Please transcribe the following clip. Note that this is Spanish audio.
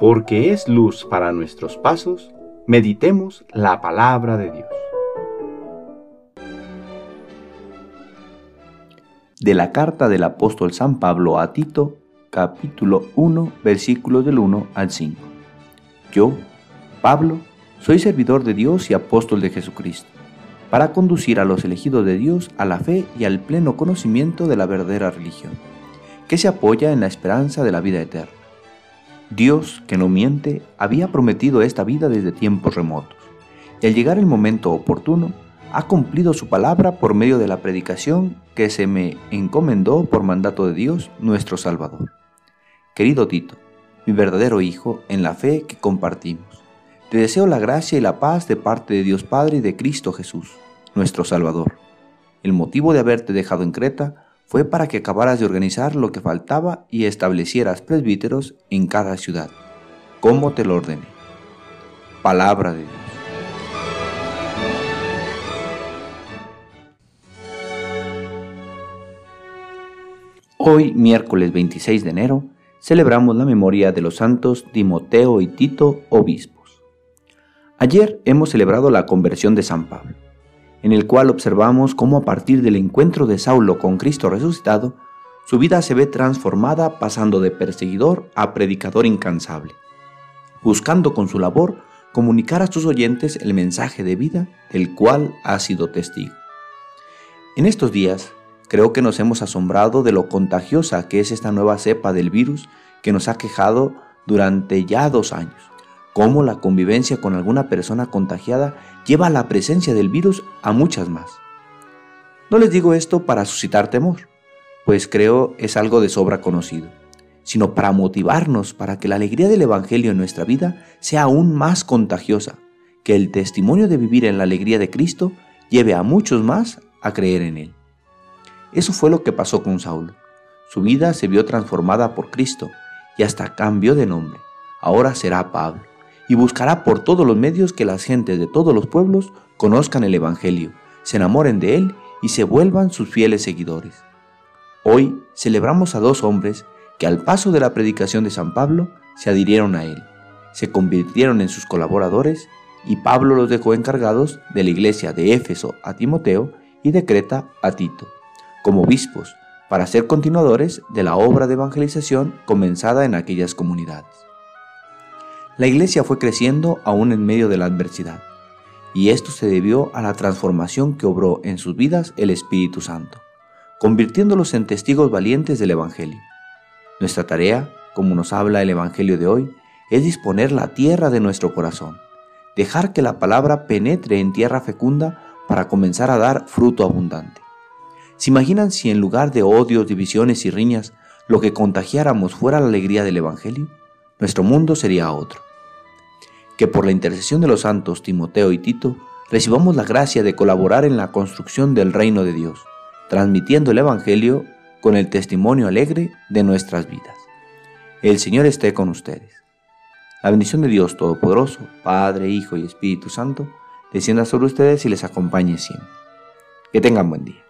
porque es luz para nuestros pasos, meditemos la palabra de Dios. De la carta del apóstol San Pablo a Tito, capítulo 1, versículos del 1 al 5. Yo, Pablo, soy servidor de Dios y apóstol de Jesucristo, para conducir a los elegidos de Dios a la fe y al pleno conocimiento de la verdadera religión, que se apoya en la esperanza de la vida eterna. Dios, que no miente, había prometido esta vida desde tiempos remotos, y al llegar el momento oportuno, ha cumplido su palabra por medio de la predicación que se me encomendó por mandato de Dios, nuestro Salvador. Querido Tito, mi verdadero hijo en la fe que compartimos, te deseo la gracia y la paz de parte de Dios Padre y de Cristo Jesús, nuestro Salvador. El motivo de haberte dejado en Creta fue para que acabaras de organizar lo que faltaba y establecieras presbíteros en cada ciudad, como te lo ordené. Palabra de Dios. Hoy, miércoles 26 de enero, celebramos la memoria de los santos Timoteo y Tito, obispos. Ayer hemos celebrado la conversión de San Pablo en el cual observamos cómo a partir del encuentro de Saulo con Cristo resucitado, su vida se ve transformada pasando de perseguidor a predicador incansable, buscando con su labor comunicar a sus oyentes el mensaje de vida del cual ha sido testigo. En estos días, creo que nos hemos asombrado de lo contagiosa que es esta nueva cepa del virus que nos ha quejado durante ya dos años cómo la convivencia con alguna persona contagiada lleva a la presencia del virus a muchas más. No les digo esto para suscitar temor, pues creo es algo de sobra conocido, sino para motivarnos para que la alegría del Evangelio en nuestra vida sea aún más contagiosa, que el testimonio de vivir en la alegría de Cristo lleve a muchos más a creer en Él. Eso fue lo que pasó con Saulo. Su vida se vio transformada por Cristo y hasta cambió de nombre. Ahora será Pablo y buscará por todos los medios que las gentes de todos los pueblos conozcan el Evangelio, se enamoren de él y se vuelvan sus fieles seguidores. Hoy celebramos a dos hombres que al paso de la predicación de San Pablo se adhirieron a él, se convirtieron en sus colaboradores y Pablo los dejó encargados de la iglesia de Éfeso a Timoteo y de Creta a Tito, como obispos, para ser continuadores de la obra de evangelización comenzada en aquellas comunidades. La iglesia fue creciendo aún en medio de la adversidad, y esto se debió a la transformación que obró en sus vidas el Espíritu Santo, convirtiéndolos en testigos valientes del Evangelio. Nuestra tarea, como nos habla el Evangelio de hoy, es disponer la tierra de nuestro corazón, dejar que la palabra penetre en tierra fecunda para comenzar a dar fruto abundante. ¿Se imaginan si en lugar de odios, divisiones y riñas, lo que contagiáramos fuera la alegría del Evangelio? Nuestro mundo sería otro que por la intercesión de los santos Timoteo y Tito recibamos la gracia de colaborar en la construcción del reino de Dios, transmitiendo el Evangelio con el testimonio alegre de nuestras vidas. El Señor esté con ustedes. La bendición de Dios Todopoderoso, Padre, Hijo y Espíritu Santo, descienda sobre ustedes y les acompañe siempre. Que tengan buen día.